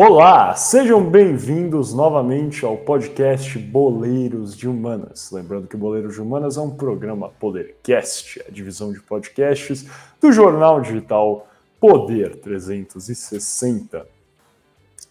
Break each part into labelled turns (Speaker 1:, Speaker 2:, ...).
Speaker 1: Olá, sejam bem-vindos novamente ao podcast Boleiros de Humanas. Lembrando que Boleiros de Humanas é um programa Podercast, a divisão de podcasts do jornal digital Poder 360.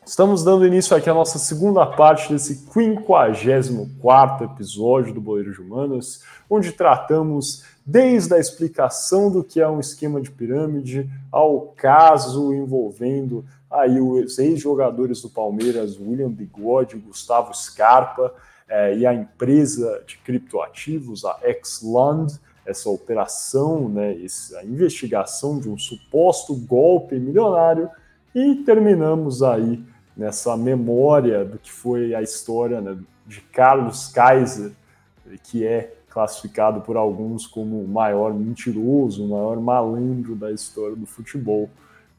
Speaker 1: Estamos dando início aqui à nossa segunda parte desse 54 episódio do Boleiros de Humanas, onde tratamos desde a explicação do que é um esquema de pirâmide ao caso envolvendo aí os ex-jogadores do Palmeiras, William Bigode, Gustavo Scarpa, é, e a empresa de criptoativos, a Xland, essa operação, né, essa investigação de um suposto golpe milionário, e terminamos aí nessa memória do que foi a história né, de Carlos Kaiser, que é classificado por alguns como o maior mentiroso, o maior malandro da história do futebol.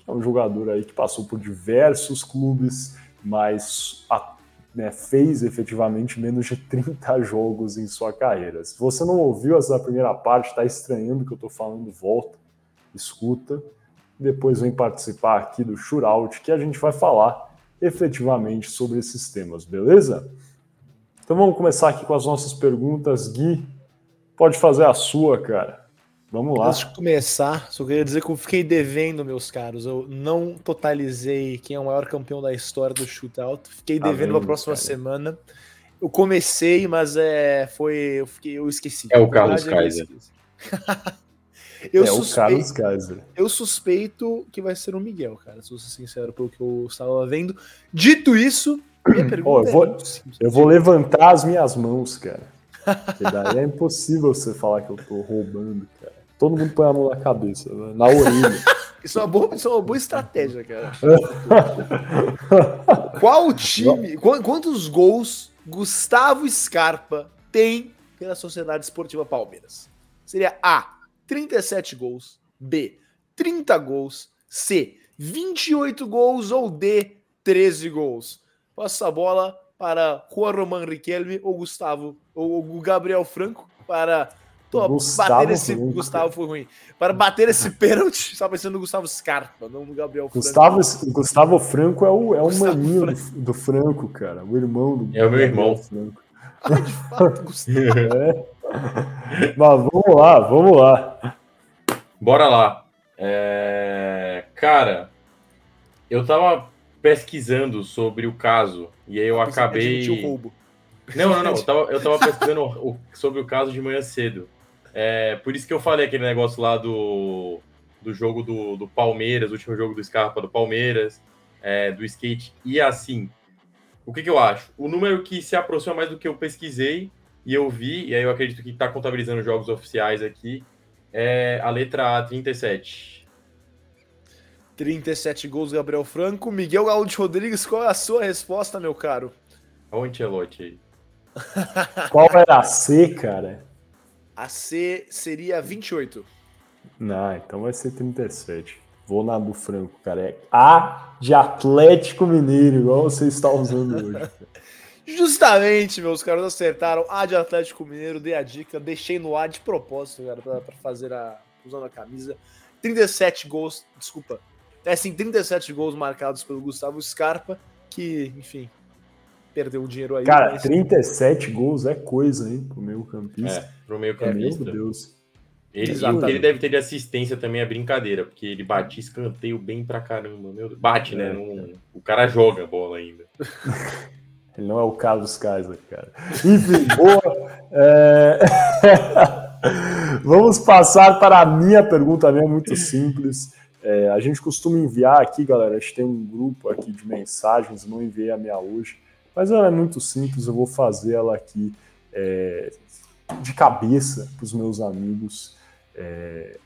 Speaker 1: É um jogador aí que passou por diversos clubes, mas a, né, fez efetivamente menos de 30 jogos em sua carreira. Se você não ouviu essa primeira parte, está estranhando que eu estou falando, volta, escuta, depois vem participar aqui do Shootout, que a gente vai falar efetivamente sobre esses temas, beleza? Então vamos começar aqui com as nossas perguntas. Gui, pode fazer a sua, cara. Vamos lá.
Speaker 2: Antes de começar, só queria dizer que eu fiquei devendo, meus caros. Eu não totalizei quem é o maior campeão da história do shootout. Fiquei tá devendo para a próxima cara. semana. Eu comecei, mas é, foi, eu, fiquei, eu esqueci.
Speaker 3: É o Carlos Kaiser.
Speaker 2: Eu, é suspeito, o Carlos Kaiser. Eu suspeito que vai ser o Miguel, cara. Se eu ser sincero, pelo que eu estava vendo. Dito isso, minha pergunta
Speaker 1: oh, eu, vou, é eu vou levantar as minhas mãos, cara. Porque daí é impossível você falar que eu tô roubando, cara. Todo mundo põe a mão na cabeça, né? na orelha.
Speaker 2: Isso é, uma boa, isso é uma boa estratégia, cara. Qual time, quantos gols Gustavo Scarpa tem pela Sociedade Esportiva Palmeiras? Seria A, 37 gols, B, 30 gols, C, 28 gols ou D, 13 gols. Passa a bola para Juan Roman Riquelme ou Gustavo ou Gabriel Franco para Tô, Gustavo bater esse. Gustavo foi ruim. Para bater esse pênalti, só pensando no Gustavo Scarpa, não no Gabriel
Speaker 1: Franco. Gustavo, Gustavo Franco é o, é o maninho Franco. Do, do, Franco, cara. O irmão do
Speaker 3: É o meu irmão. Franco.
Speaker 2: Ah, de fato, Gustavo.
Speaker 1: é. Mas vamos lá, vamos lá.
Speaker 3: Bora lá. É... Cara, eu tava pesquisando sobre o caso e aí eu acabei. Não, não, não. Eu tava, eu tava pesquisando o, sobre o caso de manhã cedo. É, por isso que eu falei aquele negócio lá do, do jogo do, do Palmeiras, o último jogo do Scarpa do Palmeiras, é, do skate. E assim, o que, que eu acho? O número que se aproxima mais do que eu pesquisei e eu vi, e aí eu acredito que está contabilizando jogos oficiais aqui, é a letra A, 37.
Speaker 2: 37 gols, Gabriel Franco. Miguel Galo Rodrigues, qual é a sua resposta, meu caro?
Speaker 3: Olha o Ancelotti aí.
Speaker 1: Qual era a C, cara?
Speaker 2: A C seria 28.
Speaker 1: Não, então vai ser 37. Vou na do Franco, cara. É A de Atlético Mineiro, igual você está usando hoje.
Speaker 2: Justamente, meus caras acertaram. A de Atlético Mineiro, dei a dica, deixei no A de propósito, cara, pra, pra fazer a. usando a camisa. 37 gols, desculpa. É sim, 37 gols marcados pelo Gustavo Scarpa, que, enfim, perdeu o dinheiro aí.
Speaker 1: Cara, mas... 37 gols é coisa, hein, pro meio campista. É,
Speaker 3: pro meio campista. É, meu Deus. Ele, ele deve ter de assistência também é brincadeira, porque ele bate escanteio bem pra caramba. Meu Deus. Bate, né? é, né? Não, o cara joga a bola ainda.
Speaker 1: ele não é o Carlos Kaiser, cara. Enfim, boa. É... Vamos passar para a minha pergunta, minha muito simples. É, a gente costuma enviar aqui, galera. A gente tem um grupo aqui de mensagens, não enviei a minha hoje mas ela é muito simples, eu vou fazer ela aqui é, de cabeça para os meus amigos. É,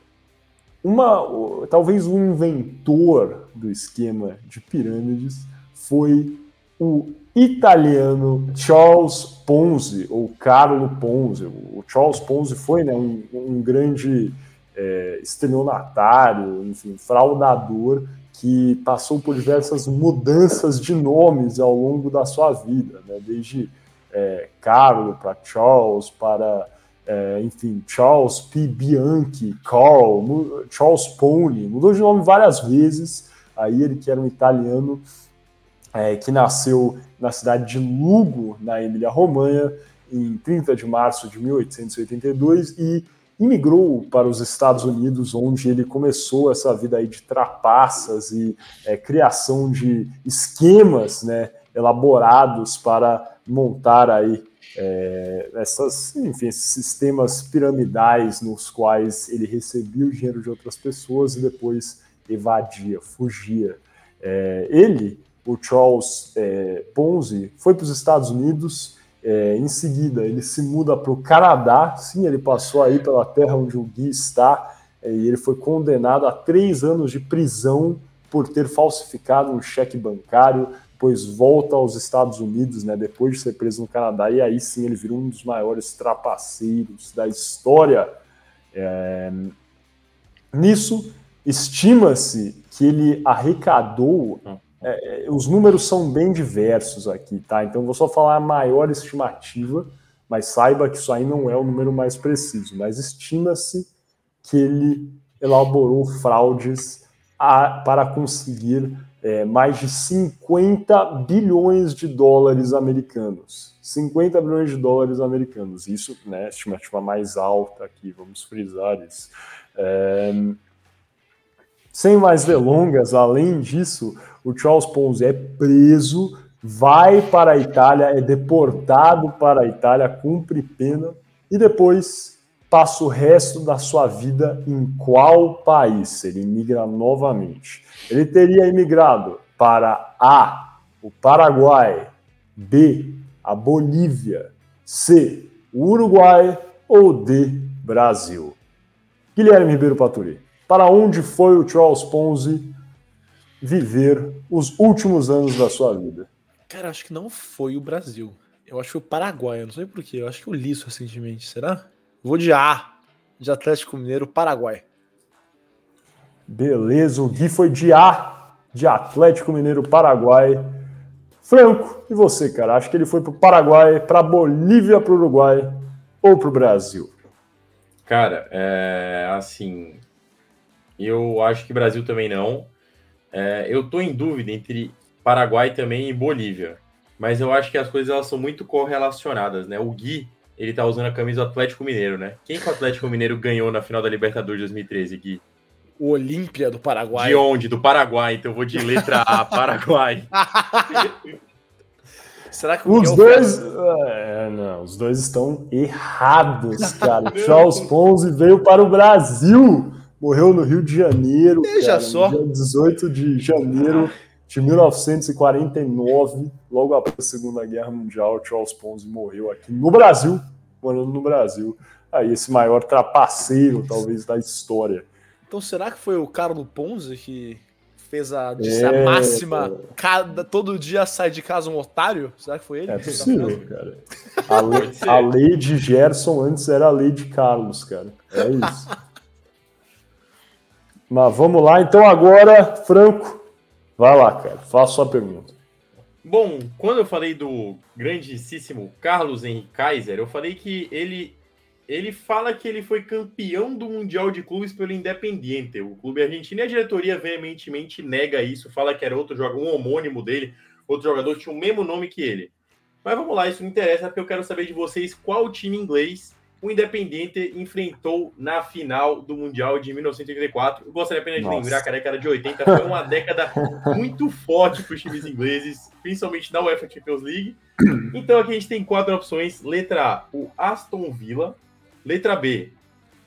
Speaker 1: uma, talvez o inventor do esquema de pirâmides foi o italiano Charles Ponzi, ou Carlo Ponzi. O Charles Ponzi foi né, um, um grande é, estelionatário, enfim, fraudador que passou por diversas mudanças de nomes ao longo da sua vida, né? desde é, Carlo para Charles, para, é, enfim, Charles P. Bianchi, Carl, Charles Pony, mudou de nome várias vezes. Aí ele, que era um italiano é, que nasceu na cidade de Lugo, na Emília-Romanha, em 30 de março de 1882 e imigrou para os Estados Unidos, onde ele começou essa vida aí de trapaças e é, criação de esquemas né, elaborados para montar aí é, essas, enfim, esses sistemas piramidais nos quais ele recebia o dinheiro de outras pessoas e depois evadia, fugia. É, ele, o Charles é, Ponzi, foi para os Estados Unidos. É, em seguida, ele se muda para o Canadá. Sim, ele passou aí pela terra onde o Gui está é, e ele foi condenado a três anos de prisão por ter falsificado um cheque bancário, depois volta aos Estados Unidos, né, depois de ser preso no Canadá, e aí sim ele virou um dos maiores trapaceiros da história. É... Nisso, estima-se que ele arrecadou. É, os números são bem diversos aqui, tá? Então vou só falar a maior estimativa, mas saiba que isso aí não é o número mais preciso. Mas estima-se que ele elaborou fraudes a, para conseguir é, mais de 50 bilhões de dólares americanos. 50 bilhões de dólares americanos. Isso, né, estimativa mais alta aqui, vamos frisar isso. É... Sem mais delongas, além disso, o Charles Ponzi é preso, vai para a Itália, é deportado para a Itália, cumpre pena e depois passa o resto da sua vida em qual país? Ele imigra novamente. Ele teria imigrado para A, o Paraguai, B, a Bolívia, C, o Uruguai ou D, Brasil. Guilherme Ribeiro Paturi, para onde foi o Charles Ponzi viver os últimos anos da sua vida?
Speaker 2: Cara, acho que não foi o Brasil. Eu acho que foi o Paraguai, eu não sei porquê. Eu acho que eu li isso recentemente, será? Vou de A, de Atlético Mineiro, Paraguai.
Speaker 1: Beleza, o Gui foi de A, de Atlético Mineiro, Paraguai. Franco, e você, cara? Acho que ele foi para o Paraguai, para Bolívia, para o Uruguai ou para o Brasil?
Speaker 3: Cara, é, assim, eu acho que Brasil também não. É, eu tô em dúvida entre Paraguai também e Bolívia, mas eu acho que as coisas elas são muito correlacionadas, né? O Gui ele tá usando a camisa do Atlético Mineiro, né? Quem que o Atlético Mineiro ganhou na final da Libertadores 2013, Gui?
Speaker 2: O Olímpia do Paraguai.
Speaker 3: De onde? Do Paraguai. Então eu vou de letra A, Paraguai.
Speaker 1: Será que o os dois, é, não, os dois estão errados, cara. Charles Ponzi veio para o Brasil, morreu no Rio de Janeiro,
Speaker 2: Veja cara, só.
Speaker 1: dia 18 de janeiro de 1949, logo após a Segunda Guerra Mundial, Charles Ponzi morreu aqui no Brasil, morando no Brasil. Aí esse maior trapaceiro, talvez, da história.
Speaker 2: Então será que foi o Carlos Ponzi que fez a, disse é, a máxima, cada, todo dia sai de casa um otário? Será que foi ele?
Speaker 1: É possível, cara. A lei, a lei de Gerson antes era a lei de Carlos, cara. É isso. Mas vamos lá, então agora, Franco, Vai lá, cara, faça sua pergunta.
Speaker 3: Bom, quando eu falei do grandíssimo Carlos Henrique Kaiser, eu falei que ele ele fala que ele foi campeão do Mundial de Clubes pelo Independiente, o clube argentino, e a diretoria veementemente nega isso, fala que era outro jogador, um homônimo dele, outro jogador tinha o mesmo nome que ele. Mas vamos lá, isso não interessa, porque eu quero saber de vocês qual time inglês o Independiente enfrentou na final do Mundial de 1984. Eu gostaria apenas de Nossa. lembrar que a década de 80 foi uma década muito forte para os times ingleses, principalmente na UEFA Champions League. Então aqui a gente tem quatro opções: letra A, o Aston Villa, letra B,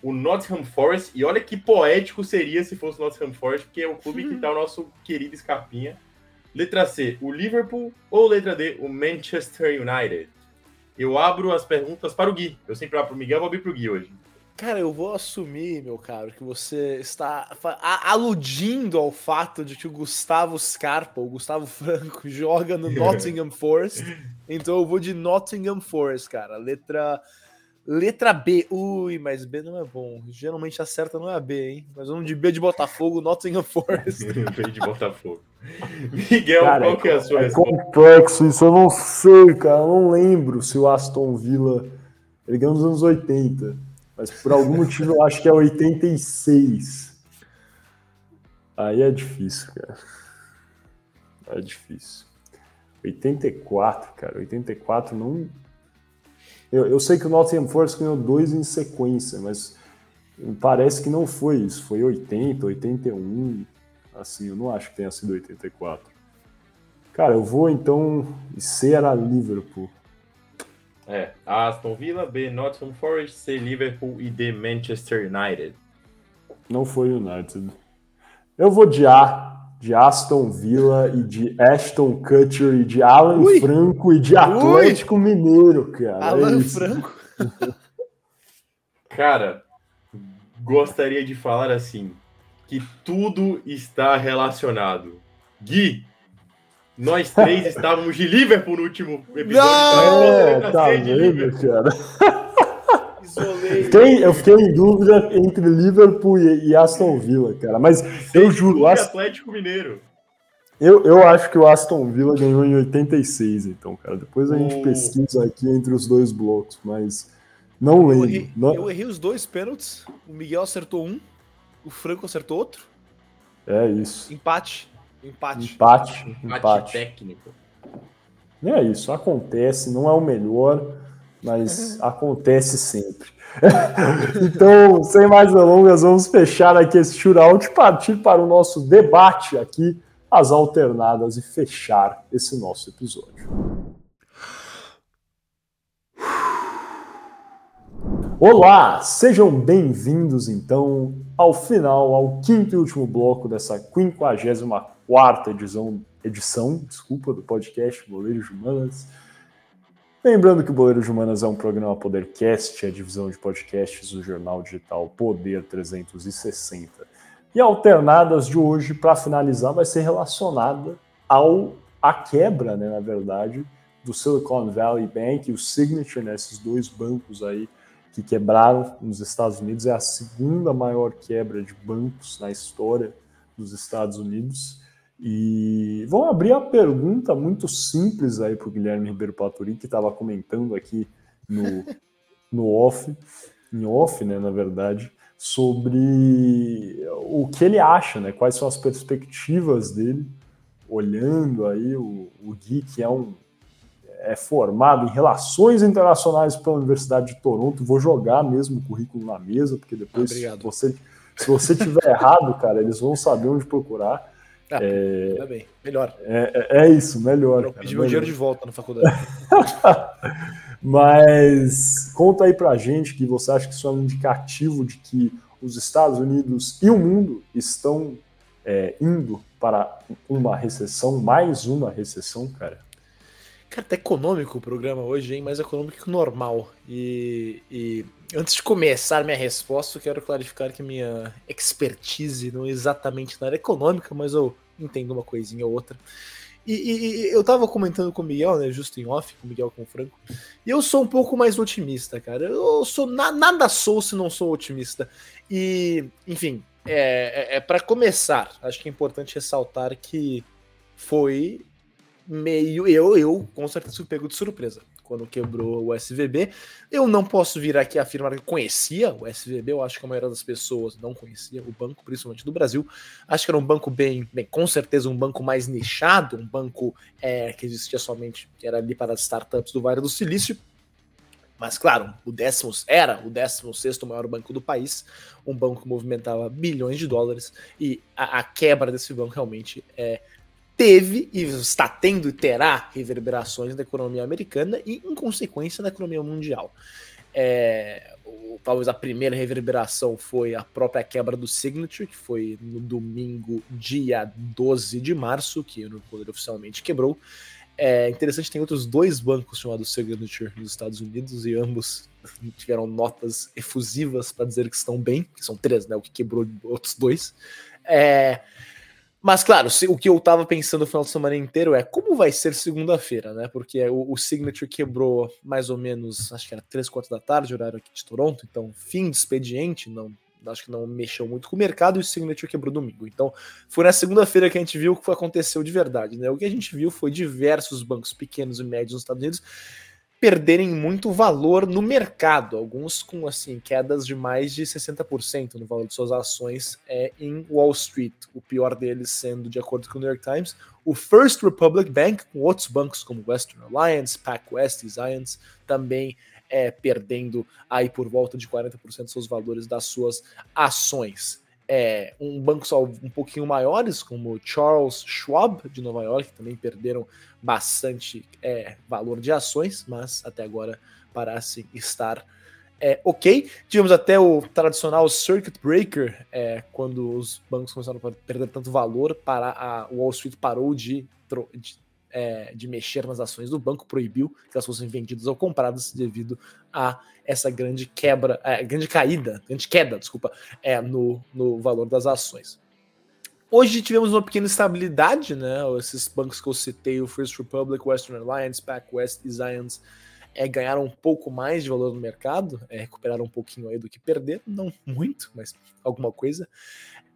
Speaker 3: o Nottingham Forest. E olha que poético seria se fosse o Nottingham Forest, porque é o clube que está o nosso querido Escapinha. Letra C, o Liverpool. Ou letra D, o Manchester United eu abro as perguntas para o Gui. Eu sempre abro para o Miguel, vou abrir para o Gui hoje.
Speaker 2: Cara, eu vou assumir, meu caro, que você está aludindo ao fato de que o Gustavo Scarpa, o Gustavo Franco, joga no Nottingham Forest. Então eu vou de Nottingham Forest, cara. Letra Letra B. Ui, mas B não é bom. Geralmente acerta não é a B, hein? Mas vamos de B de Botafogo, Nottingham Forest.
Speaker 3: B de Botafogo. Miguel, cara, qual que é a sua é
Speaker 1: resposta? complexo isso, eu não sei, cara. Eu não lembro se o Aston Villa. Ele ganhou nos anos 80. Mas por algum motivo eu acho que é 86. Aí é difícil, cara. É difícil. 84, cara. 84 não. Eu, eu sei que o Nottingham Forest ganhou dois em sequência, mas parece que não foi isso. Foi 80, 81. Assim, eu não acho que tenha sido 84. Cara, eu vou então. C era Liverpool.
Speaker 3: É, Aston Villa, B, Nottingham Forest, C, Liverpool e D, Manchester United.
Speaker 1: Não foi United. Eu vou de A, de Aston Villa e de Ashton Kutcher e de Alan Ui. Franco e de Atlético Ui. Mineiro, cara.
Speaker 2: É Alan é Franco?
Speaker 3: cara, gostaria de falar assim, que tudo está relacionado. Gui, nós três estávamos de Liverpool no último
Speaker 1: episódio. Não! É, tá vendo, cara? Fiquei, eu fiquei em dúvida entre Liverpool e, e Aston Villa, cara. Mas eu juro.
Speaker 3: Aston... Atlético Mineiro.
Speaker 1: Eu, eu acho que o Aston Villa ganhou em 86, então, cara. Depois a gente pesquisa aqui entre os dois blocos, mas não lembro.
Speaker 2: Eu errei,
Speaker 1: não...
Speaker 2: eu errei os dois pênaltis. O Miguel acertou um, o Franco acertou outro.
Speaker 1: É isso.
Speaker 2: Empate. Empate.
Speaker 1: Empate. Empate,
Speaker 3: empate. técnico.
Speaker 1: É isso, acontece, não é o melhor, mas acontece sempre. então, sem mais delongas, vamos fechar aqui esse shootout e partir para o nosso debate aqui, as alternadas, e fechar esse nosso episódio. Olá, sejam bem-vindos então ao final, ao quinto e último bloco dessa 54 edição, edição desculpa, do podcast Boleiros Humanas. Lembrando que o Boleiro de Humanas é um programa Podercast, a divisão de podcasts do jornal digital Poder 360. E alternadas de hoje, para finalizar, vai ser relacionada ao a quebra, né, na verdade, do Silicon Valley Bank e o Signature, né, esses dois bancos aí que quebraram nos Estados Unidos. É a segunda maior quebra de bancos na história dos Estados Unidos. E vamos abrir a pergunta muito simples aí para o Guilherme Ribeiro Paturi, que estava comentando aqui no, no off, em off, né, na verdade, sobre o que ele acha, né, quais são as perspectivas dele, olhando aí o, o Gui, que é um é formado em relações internacionais pela Universidade de Toronto. Vou jogar mesmo o currículo na mesa, porque depois, se você, se você tiver errado, cara, eles vão saber onde procurar.
Speaker 2: Ah, é, tá bem, melhor.
Speaker 1: É, é, é isso, melhor. Eu
Speaker 2: pedi meu dinheiro de volta na faculdade.
Speaker 1: Mas conta aí pra gente que você acha que isso é um indicativo de que os Estados Unidos e o mundo estão é, indo para uma recessão, mais uma recessão, cara.
Speaker 2: Cara, tá econômico o programa hoje, hein? Mais econômico que normal. E, e, antes de começar minha resposta, eu quero clarificar que minha expertise não é exatamente na área econômica, mas eu entendo uma coisinha ou outra. E, e, eu tava comentando com o Miguel, né? Justo em off, com o Miguel com o Franco. E eu sou um pouco mais otimista, cara. Eu sou na, nada sou se não sou otimista. E, enfim, é, é, é para começar, acho que é importante ressaltar que foi meio. Eu, eu com certeza fui pego de surpresa quando quebrou o SVB. Eu não posso vir aqui afirmar que conhecia o SVB, eu acho que a maioria das pessoas não conhecia o banco, principalmente do Brasil. Acho que era um banco bem, bem com certeza um banco mais nichado, um banco é, que existia somente, que era ali para as startups do Vale do Silício. Mas, claro, o décimo era o 16 maior banco do país, um banco que movimentava bilhões de dólares, e a, a quebra desse banco realmente é teve e está tendo e terá reverberações na economia americana e, em consequência, na economia mundial. É, o, talvez a primeira reverberação foi a própria quebra do Signature, que foi no domingo, dia 12 de março, que o poder oficialmente quebrou. É interessante, tem outros dois bancos chamados Signature nos Estados Unidos e ambos tiveram notas efusivas para dizer que estão bem, que são três, né? O que quebrou outros dois. É, mas, claro, o que eu tava pensando no final de semana inteiro é como vai ser segunda-feira, né? Porque o, o, Signature quebrou mais ou menos, acho que era 3, 4 da tarde, horário aqui de Toronto, então fim de expediente, não, acho que não mexeu muito com o mercado e o Signature quebrou domingo. Então, foi na segunda-feira que a gente viu o que aconteceu de verdade, né? O que a gente viu foi diversos bancos pequenos e médios nos Estados Unidos perderem muito valor no mercado, alguns com assim quedas de mais de 60% no valor de suas ações é, em Wall Street. O pior deles sendo, de acordo com o New York Times, o First Republic Bank, com outros bancos como Western Alliance, PacWest e Zions, também é, perdendo aí por volta de 40% dos seus valores das suas ações é, um banco só um pouquinho maiores, como Charles Schwab, de Nova York, que também perderam bastante é, valor de ações, mas até agora parecem estar é, ok. Tivemos até o tradicional circuit breaker, é, quando os bancos começaram a perder tanto valor, para a Wall Street parou de, de é, de mexer nas ações do banco, proibiu que elas fossem vendidas ou compradas devido a essa grande quebra, é, grande caída, grande queda, desculpa, é, no, no valor das ações. Hoje tivemos uma pequena estabilidade, né? Esses bancos que eu citei, o First Republic, Western Alliance, PacWest e Zions, é, ganharam um pouco mais de valor no mercado, é, recuperaram um pouquinho aí do que perderam, não muito, mas alguma coisa.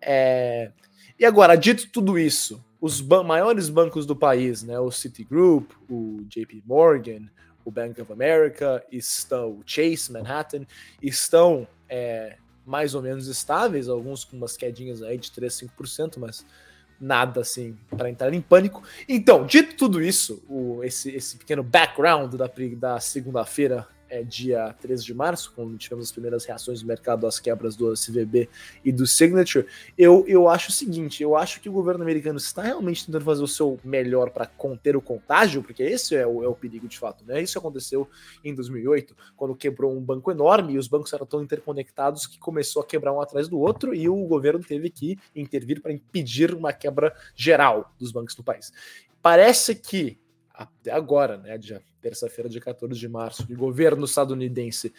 Speaker 2: É, e agora, dito tudo isso, os maiores bancos do país, né, o Citigroup, o JP Morgan, o Bank of America, estão, o Chase Manhattan, estão é, mais ou menos estáveis, alguns com umas quedinhas aí de 3, 5%, mas nada assim para entrar em pânico. Então, dito tudo isso, o, esse, esse pequeno background da, da segunda-feira é, dia 13 de março, quando tivemos as primeiras reações do mercado às quebras do CVB e do Signature, eu, eu acho o seguinte: eu acho que o governo americano está realmente tentando fazer o seu melhor para conter o contágio, porque esse é o, é o perigo de fato, né? Isso aconteceu em 2008, quando quebrou um banco enorme e os bancos eram tão interconectados que começou a quebrar um atrás do outro e o governo teve que intervir para impedir uma quebra geral dos bancos do país. Parece que até agora, né, dia terça-feira, dia 14 de março, o governo estadunidense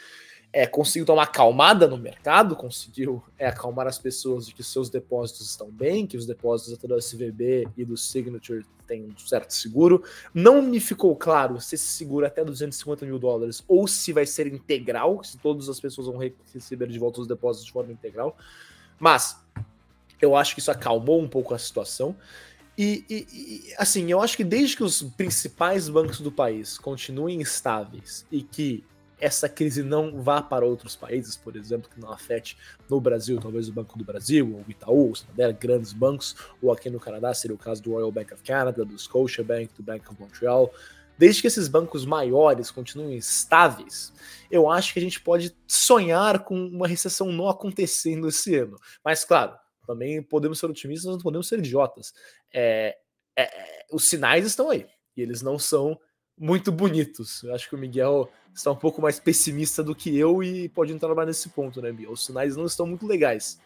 Speaker 2: é, conseguiu uma acalmada no mercado, conseguiu é, acalmar as pessoas de que seus depósitos estão bem, que os depósitos até do SVB e do Signature têm um certo seguro. Não me ficou claro se esse seguro é até 250 mil dólares ou se vai ser integral, se todas as pessoas vão receber de volta os depósitos de forma integral. Mas eu acho que isso acalmou um pouco a situação. E, e, assim, eu acho que desde que os principais bancos do país continuem estáveis e que essa crise não vá para outros países, por exemplo, que não afete no Brasil, talvez o Banco do Brasil, ou o Itaú, o Santander, grandes bancos, ou aqui no Canadá seria o caso do Royal Bank of Canada, do Scotia Bank, do Bank of Montreal. Desde que esses bancos maiores continuem estáveis, eu acho que a gente pode sonhar com uma recessão não acontecendo esse ano. Mas, claro, também podemos ser otimistas, mas não podemos ser idiotas. É, é, é, os sinais estão aí e eles não são muito bonitos. Eu acho que o Miguel está um pouco mais pessimista do que eu e pode entrar mais nesse ponto, né, Miguel? Os sinais não estão muito legais.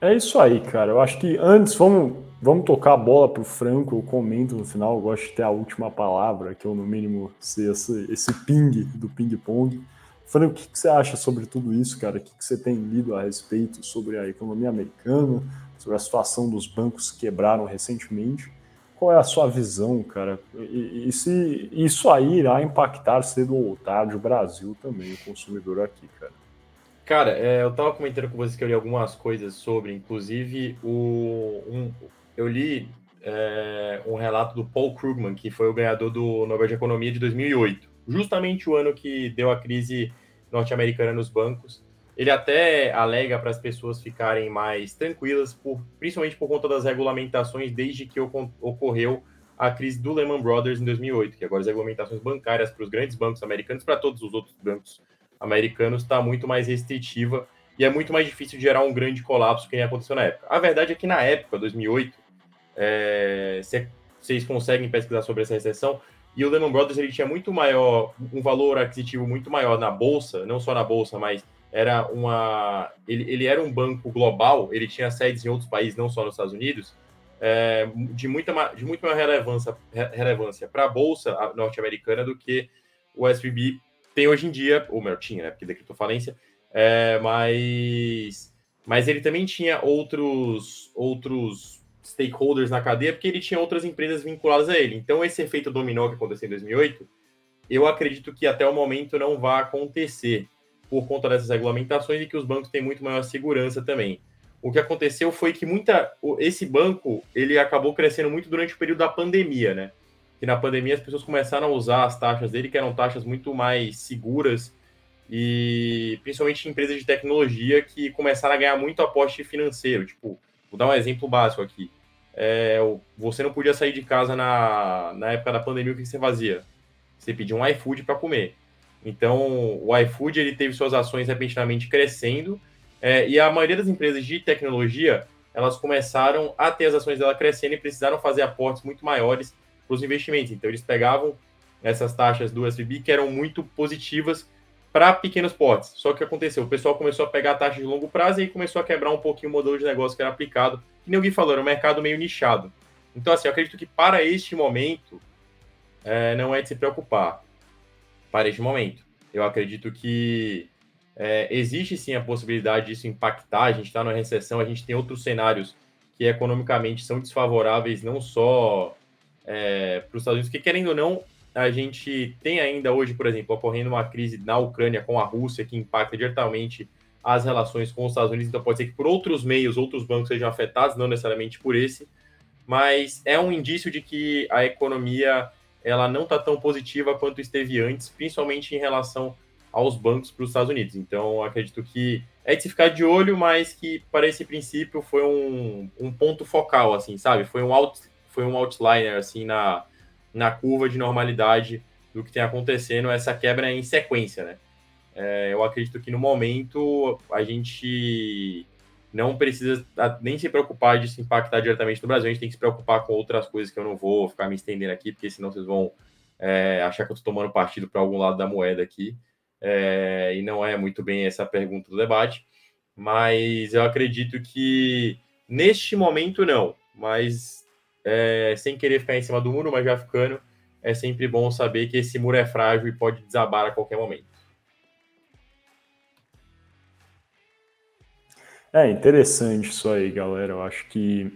Speaker 1: É isso aí, cara. Eu acho que antes vamos, vamos tocar a bola para o Franco. Eu comento no final. Eu gosto de ter a última palavra, que eu, no mínimo, ser esse, esse ping do ping-pong. Fernando, o que, que, você acha sobre tudo isso, cara? O que, que, você tem lido a respeito sobre a economia americana, sobre a situação dos bancos que quebraram recentemente? Qual é a sua visão, cara? E, e se isso aí irá impactar cedo ou tarde o Brasil também, o consumidor aqui, cara?
Speaker 3: Cara, é, eu estava comentando com vocês que eu li algumas coisas sobre, inclusive o, um, eu li é, um relato do Paul Krugman, que foi o ganhador do Nobel de Economia de 2008 justamente o ano que deu a crise norte-americana nos bancos. Ele até alega para as pessoas ficarem mais tranquilas, por, principalmente por conta das regulamentações desde que ocorreu a crise do Lehman Brothers em 2008, que agora as regulamentações bancárias para os grandes bancos americanos, para todos os outros bancos americanos, está muito mais restritiva e é muito mais difícil gerar um grande colapso que nem aconteceu na época. A verdade é que na época, 2008, é, vocês conseguem pesquisar sobre essa recessão, e o Lehman Brothers ele tinha muito maior, um valor aquisitivo muito maior na bolsa, não só na bolsa, mas era uma, ele, ele era um banco global, ele tinha sedes em outros países, não só nos Estados Unidos, é, de muita, de muito maior relevância, relevância para a bolsa norte-americana do que o SVB tem hoje em dia, ou melhor, tinha, né, porque decretou falência, é, mas, mas ele também tinha outros, outros stakeholders na cadeia, porque ele tinha outras empresas vinculadas a ele. Então, esse efeito dominó que aconteceu em 2008, eu acredito que até o momento não vai acontecer por conta dessas regulamentações e que os bancos têm muito maior segurança também. O que aconteceu foi que muita esse banco ele acabou crescendo muito durante o período da pandemia, né? que na pandemia as pessoas começaram a usar as taxas dele, que eram taxas muito mais seguras e principalmente empresas de tecnologia que começaram a ganhar muito aporte financeiro. Tipo, vou dar um exemplo básico aqui. É, você não podia sair de casa na, na época da pandemia, o que você fazia? Você pedia um iFood para comer. Então, o iFood ele teve suas ações repentinamente crescendo é, e a maioria das empresas de tecnologia elas começaram a ter as ações dela crescendo e precisaram fazer aportes muito maiores para os investimentos. Então, eles pegavam essas taxas do SVB que eram muito positivas para pequenos potes. Só que o que aconteceu? O pessoal começou a pegar a taxa de longo prazo e aí começou a quebrar um pouquinho o modelo de negócio que era aplicado. Que nem Gui falou, era um mercado meio nichado. Então, assim, eu acredito que para este momento é, não é de se preocupar. Para este momento. Eu acredito que é, existe sim a possibilidade disso impactar. A gente está numa recessão, a gente tem outros cenários que economicamente são desfavoráveis, não só é, para os Estados Unidos, que querendo ou não, a gente tem ainda hoje, por exemplo, ocorrendo uma crise na Ucrânia com a Rússia que impacta diretamente as relações com os Estados Unidos. Então, pode ser que por outros meios, outros bancos sejam afetados, não necessariamente por esse, mas é um indício de que a economia ela não está tão positiva quanto esteve antes, principalmente em relação aos bancos para os Estados Unidos. Então, acredito que é de se ficar de olho, mas que para esse princípio foi um, um ponto focal, assim, sabe? Foi um, out, foi um outliner, assim, na, na curva de normalidade do que tem acontecendo, essa quebra em sequência, né? É, eu acredito que no momento a gente não precisa nem se preocupar de se impactar diretamente no Brasil, a gente tem que se preocupar com outras coisas que eu não vou ficar me estendendo aqui, porque senão vocês vão é, achar que eu estou tomando partido para algum lado da moeda aqui, é, e não é muito bem essa pergunta do debate, mas eu acredito que neste momento não, mas é, sem querer ficar em cima do muro, mas já ficando, é sempre bom saber que esse muro é frágil e pode desabar a qualquer momento.
Speaker 1: É interessante isso aí, galera. Eu acho que,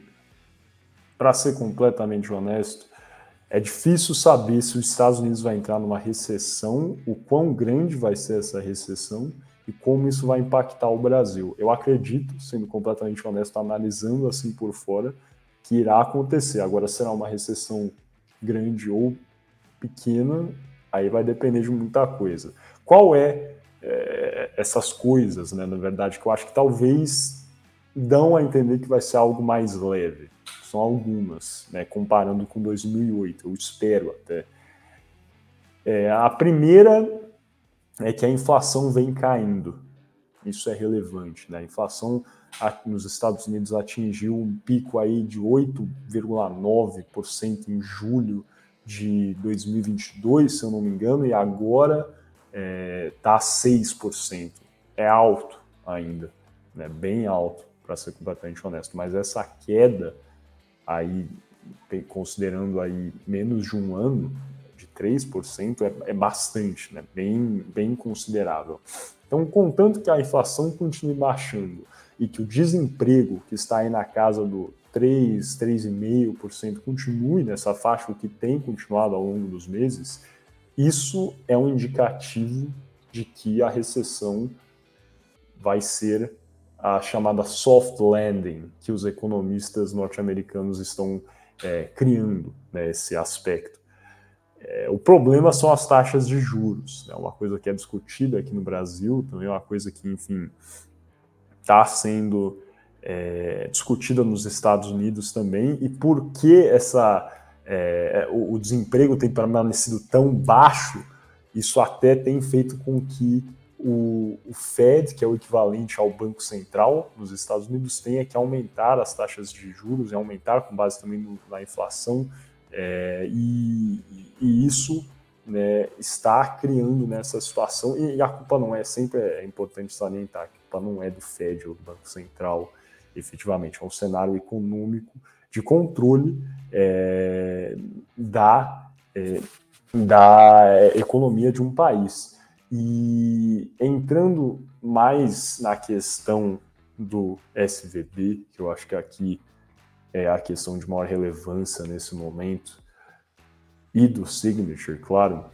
Speaker 1: para ser completamente honesto, é difícil saber se os Estados Unidos vai entrar numa recessão, o quão grande vai ser essa recessão e como isso vai impactar o Brasil. Eu acredito, sendo completamente honesto, analisando assim por fora, que irá acontecer. Agora, será uma recessão grande ou pequena, aí vai depender de muita coisa. Qual é é, essas coisas, né, na verdade, que eu acho que talvez dão a entender que vai ser algo mais leve. São algumas, né, comparando com 2008, eu espero até. É, a primeira é que a inflação vem caindo. Isso é relevante. Né? A inflação nos Estados Unidos atingiu um pico aí de 8,9% em julho de 2022, se eu não me engano, e agora está é, tá 6%. É alto ainda, né? bem alto, para ser completamente honesto. Mas essa queda aí, considerando aí menos de um ano, de 3%, é, é bastante, né? bem, bem considerável. Então, contanto que a inflação continue baixando e que o desemprego, que está aí na casa do 3, 3,5%, continue nessa faixa, o que tem continuado ao longo dos meses, isso é um indicativo de que a recessão vai ser a chamada soft landing, que os economistas norte-americanos estão é, criando né, esse aspecto. É, o problema são as taxas de juros, né, uma coisa que é discutida aqui no Brasil, também é uma coisa que, enfim, está sendo é, discutida nos Estados Unidos também, e por que essa é, o, o, desemprego tem permanecido tão baixo, isso até tem feito com que o, o, Fed, que é o equivalente ao Banco Central nos Estados Unidos, tenha que aumentar as taxas de juros e aumentar com base também no, na inflação, é, e, e, isso né, está criando nessa situação, e, e a culpa não é, sempre é importante salientar, a culpa não é do Fed ou do Banco Central, efetivamente, é um cenário econômico de controle é, da, é, da economia de um país. E entrando mais na questão do SVB, que eu acho que aqui é a questão de maior relevância nesse momento, e do Signature, claro,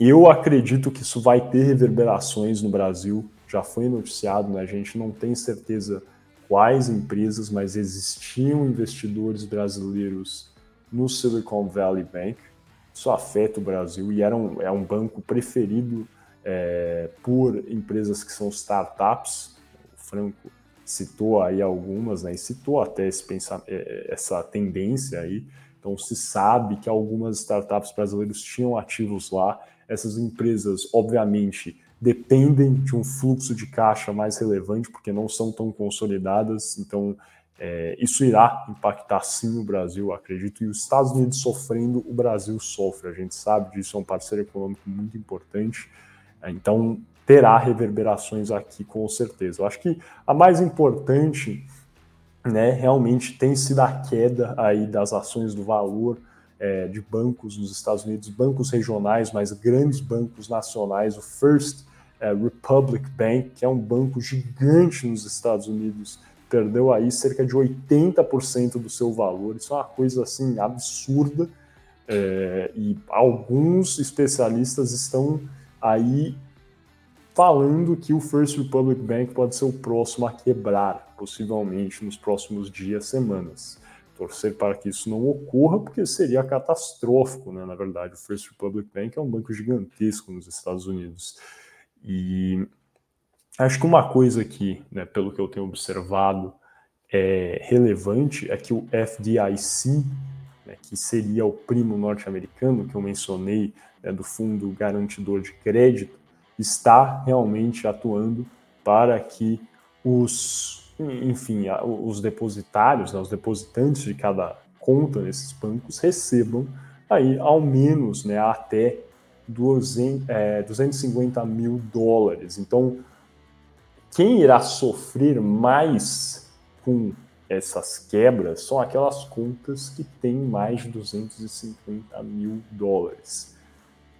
Speaker 1: eu acredito que isso vai ter reverberações no Brasil, já foi noticiado, né? a gente não tem certeza quais empresas, mas existiam investidores brasileiros no Silicon Valley Bank. Isso afeta o Brasil e era um, é um banco preferido é, por empresas que são startups. O Franco citou aí algumas, né, e citou até esse pensamento, é, essa tendência aí. Então se sabe que algumas startups brasileiras tinham ativos lá. Essas empresas, obviamente, dependem de um fluxo de caixa mais relevante, porque não são tão consolidadas. Então, é, isso irá impactar sim o Brasil, acredito. E os Estados Unidos sofrendo, o Brasil sofre. A gente sabe disso, é um parceiro econômico muito importante. Então, terá reverberações aqui com certeza. Eu acho que a mais importante, né, realmente tem sido a queda aí das ações do valor é, de bancos nos Estados Unidos, bancos regionais, mas grandes bancos nacionais. O First é, Republic Bank, que é um banco gigante nos Estados Unidos, perdeu aí cerca de 80% do seu valor. Isso é uma coisa assim absurda. É, e alguns especialistas estão aí falando que o First Republic Bank pode ser o próximo a quebrar, possivelmente nos próximos dias, semanas. Torcer para que isso não ocorra, porque seria catastrófico, né? Na verdade, o First Republic Bank é um banco gigantesco nos Estados Unidos. E acho que uma coisa aqui, né, pelo que eu tenho observado, é relevante é que o FDIC, né, que seria o primo norte-americano que eu mencionei, né, do Fundo Garantidor de Crédito, está realmente atuando para que os, enfim, os depositários, né, os depositantes de cada conta nesses bancos recebam aí ao menos né, até 200, é, 250 mil dólares. Então, quem irá sofrer mais com essas quebras são aquelas contas que têm mais de 250 mil dólares.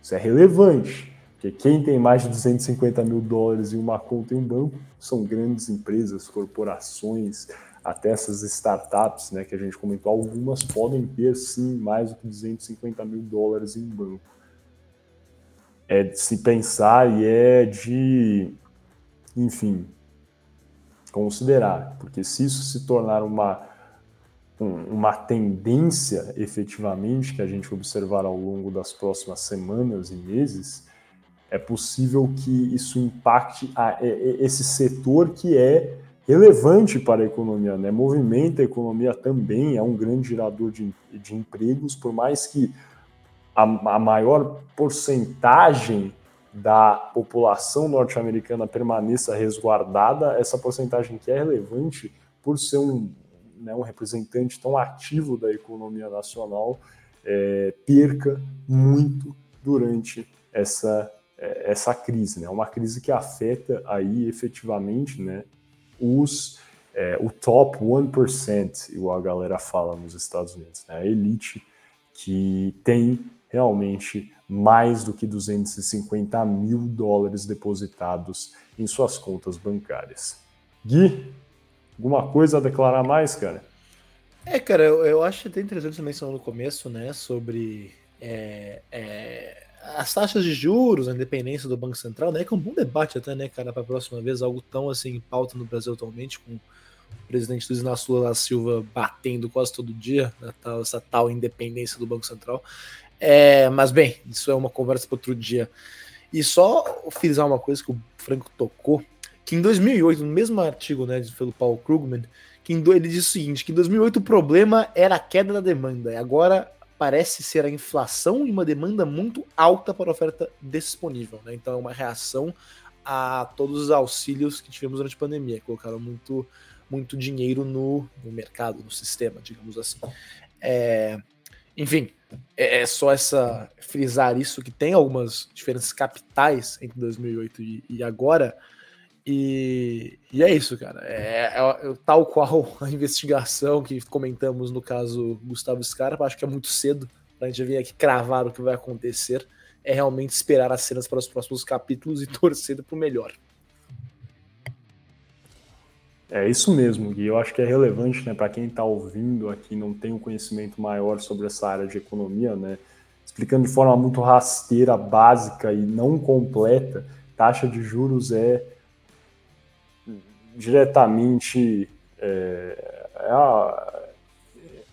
Speaker 1: Isso é relevante, porque quem tem mais de 250 mil dólares em uma conta em um banco são grandes empresas, corporações, até essas startups, né, que a gente comentou, algumas podem ter sim mais do que 250 mil dólares em banco é de se pensar e é de, enfim, considerar, porque se isso se tornar uma, uma tendência efetivamente que a gente observar ao longo das próximas semanas e meses, é possível que isso impacte a, esse setor que é relevante para a economia, né? movimenta a economia também, é um grande gerador de, de empregos, por mais que a, a maior porcentagem da população norte-americana permaneça resguardada, essa porcentagem que é relevante por ser um, né, um representante tão ativo da economia nacional, é, perca muito durante essa, é, essa crise. Né? Uma crise que afeta aí efetivamente né, os, é, o top 1%, igual a galera fala nos Estados Unidos, né? a elite que tem realmente mais do que 250 mil dólares depositados em suas contas bancárias. Gui, alguma coisa a declarar mais, cara?
Speaker 2: É, cara, eu, eu acho até interessante você mencionou no começo, né, sobre é, é, as taxas de juros, a independência do Banco Central, né, que é um bom debate até, né, cara, para a próxima vez, algo tão assim em pauta no Brasil atualmente, com presidente Luiz Inácio da Silva batendo quase todo dia, né, tal, essa tal independência do Banco Central. É, mas bem, isso é uma conversa para outro dia. E só frisar uma coisa que o Franco tocou, que em 2008, no mesmo artigo né, pelo Paul Krugman, que ele disse o seguinte, que em 2008 o problema era a queda da demanda, e agora parece ser a inflação e uma demanda muito alta para a oferta disponível. Né? Então é uma reação a todos os auxílios que tivemos durante a pandemia, colocaram muito, muito dinheiro no, no mercado, no sistema, digamos assim. É, enfim, é, é só essa frisar isso que tem algumas diferenças capitais entre 2008 e, e agora. E, e, é isso, cara. É, é, é, tal qual a investigação que comentamos no caso Gustavo Scarpa, acho que é muito cedo para a gente vir aqui cravar o que vai acontecer. É realmente esperar as cenas para os próximos capítulos e torcer para o melhor.
Speaker 1: É isso mesmo, Gui. Eu acho que é relevante né, para quem está ouvindo aqui, não tem um conhecimento maior sobre essa área de economia, né? Explicando de forma muito rasteira, básica e não completa, taxa de juros é diretamente é,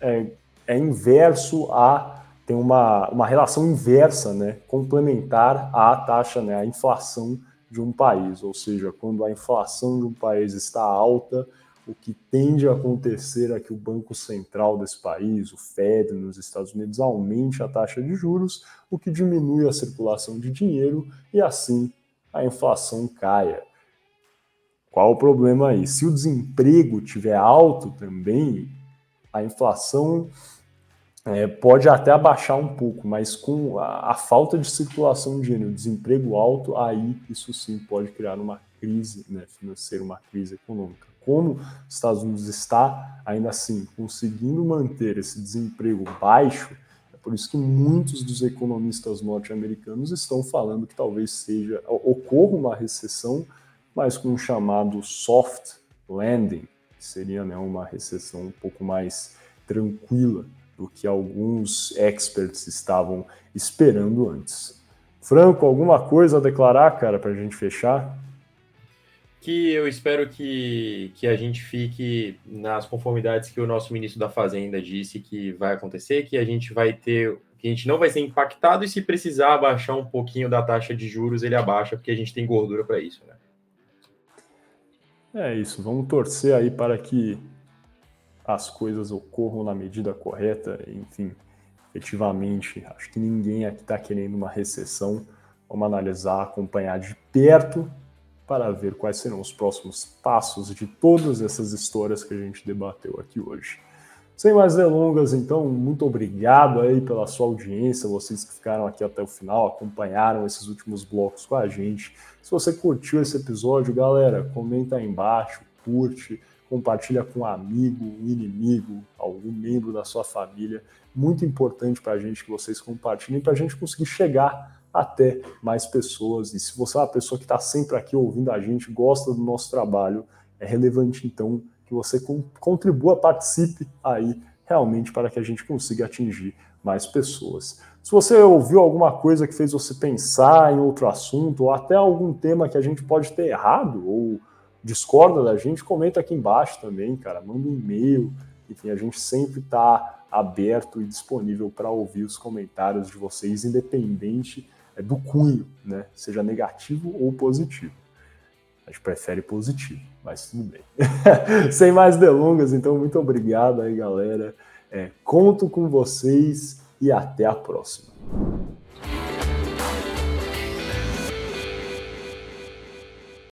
Speaker 1: é, é é inverso a tem uma, uma relação inversa, né, complementar à taxa, né, à inflação de um país. Ou seja, quando a inflação de um país está alta, o que tende a acontecer é que o Banco Central desse país, o Fed nos Estados Unidos, aumente a taxa de juros, o que diminui a circulação de dinheiro e assim a inflação caia. Qual o problema aí? Se o desemprego tiver alto também, a inflação é, pode até abaixar um pouco, mas com a, a, falta de circulação de dinheiro, o desemprego alto, aí isso sim pode criar uma crise né, financeira, uma crise econômica. Como os Estados Unidos está, ainda assim, conseguindo manter esse desemprego baixo, é por isso que muitos dos economistas norte-americanos estão falando que talvez seja ocorra uma recessão, mas com um chamado soft landing, que seria né, uma recessão um pouco mais tranquila do que alguns experts estavam esperando antes. Franco, alguma coisa a declarar, cara, para a gente fechar?
Speaker 3: Que eu espero que, que a gente fique nas conformidades que o nosso ministro da Fazenda disse que vai acontecer, que a gente vai ter, que a gente não vai ser impactado e se precisar abaixar um pouquinho da taxa de juros, ele abaixa, porque a gente tem gordura para isso, né?
Speaker 1: É isso, vamos torcer aí para que as coisas ocorram na medida correta, enfim, efetivamente, acho que ninguém aqui está querendo uma recessão. Vamos analisar, acompanhar de perto para ver quais serão os próximos passos de todas essas histórias que a gente debateu aqui hoje. Sem mais delongas, então, muito obrigado aí pela sua audiência, vocês que ficaram aqui até o final, acompanharam esses últimos blocos com a gente. Se você curtiu esse episódio, galera, comenta aí embaixo, curte, compartilha com um amigo, um inimigo, algum membro da sua família. Muito importante para a gente que vocês compartilhem, para a gente conseguir chegar até mais pessoas. E se você é uma pessoa que está sempre aqui ouvindo a gente, gosta do nosso trabalho, é relevante então que você contribua, participe aí realmente para que a gente consiga atingir mais pessoas. Se você ouviu alguma coisa que fez você pensar em outro assunto, ou até algum tema que a gente pode ter errado, ou discorda da gente, comenta aqui embaixo também, cara. Manda um e-mail. Enfim, a gente sempre está aberto e disponível para ouvir os comentários de vocês, independente é, do cunho, né? Seja negativo ou positivo. A gente prefere positivo, mas tudo bem. Sem mais delongas, então, muito obrigado aí, galera. É, conto com vocês e até a próxima.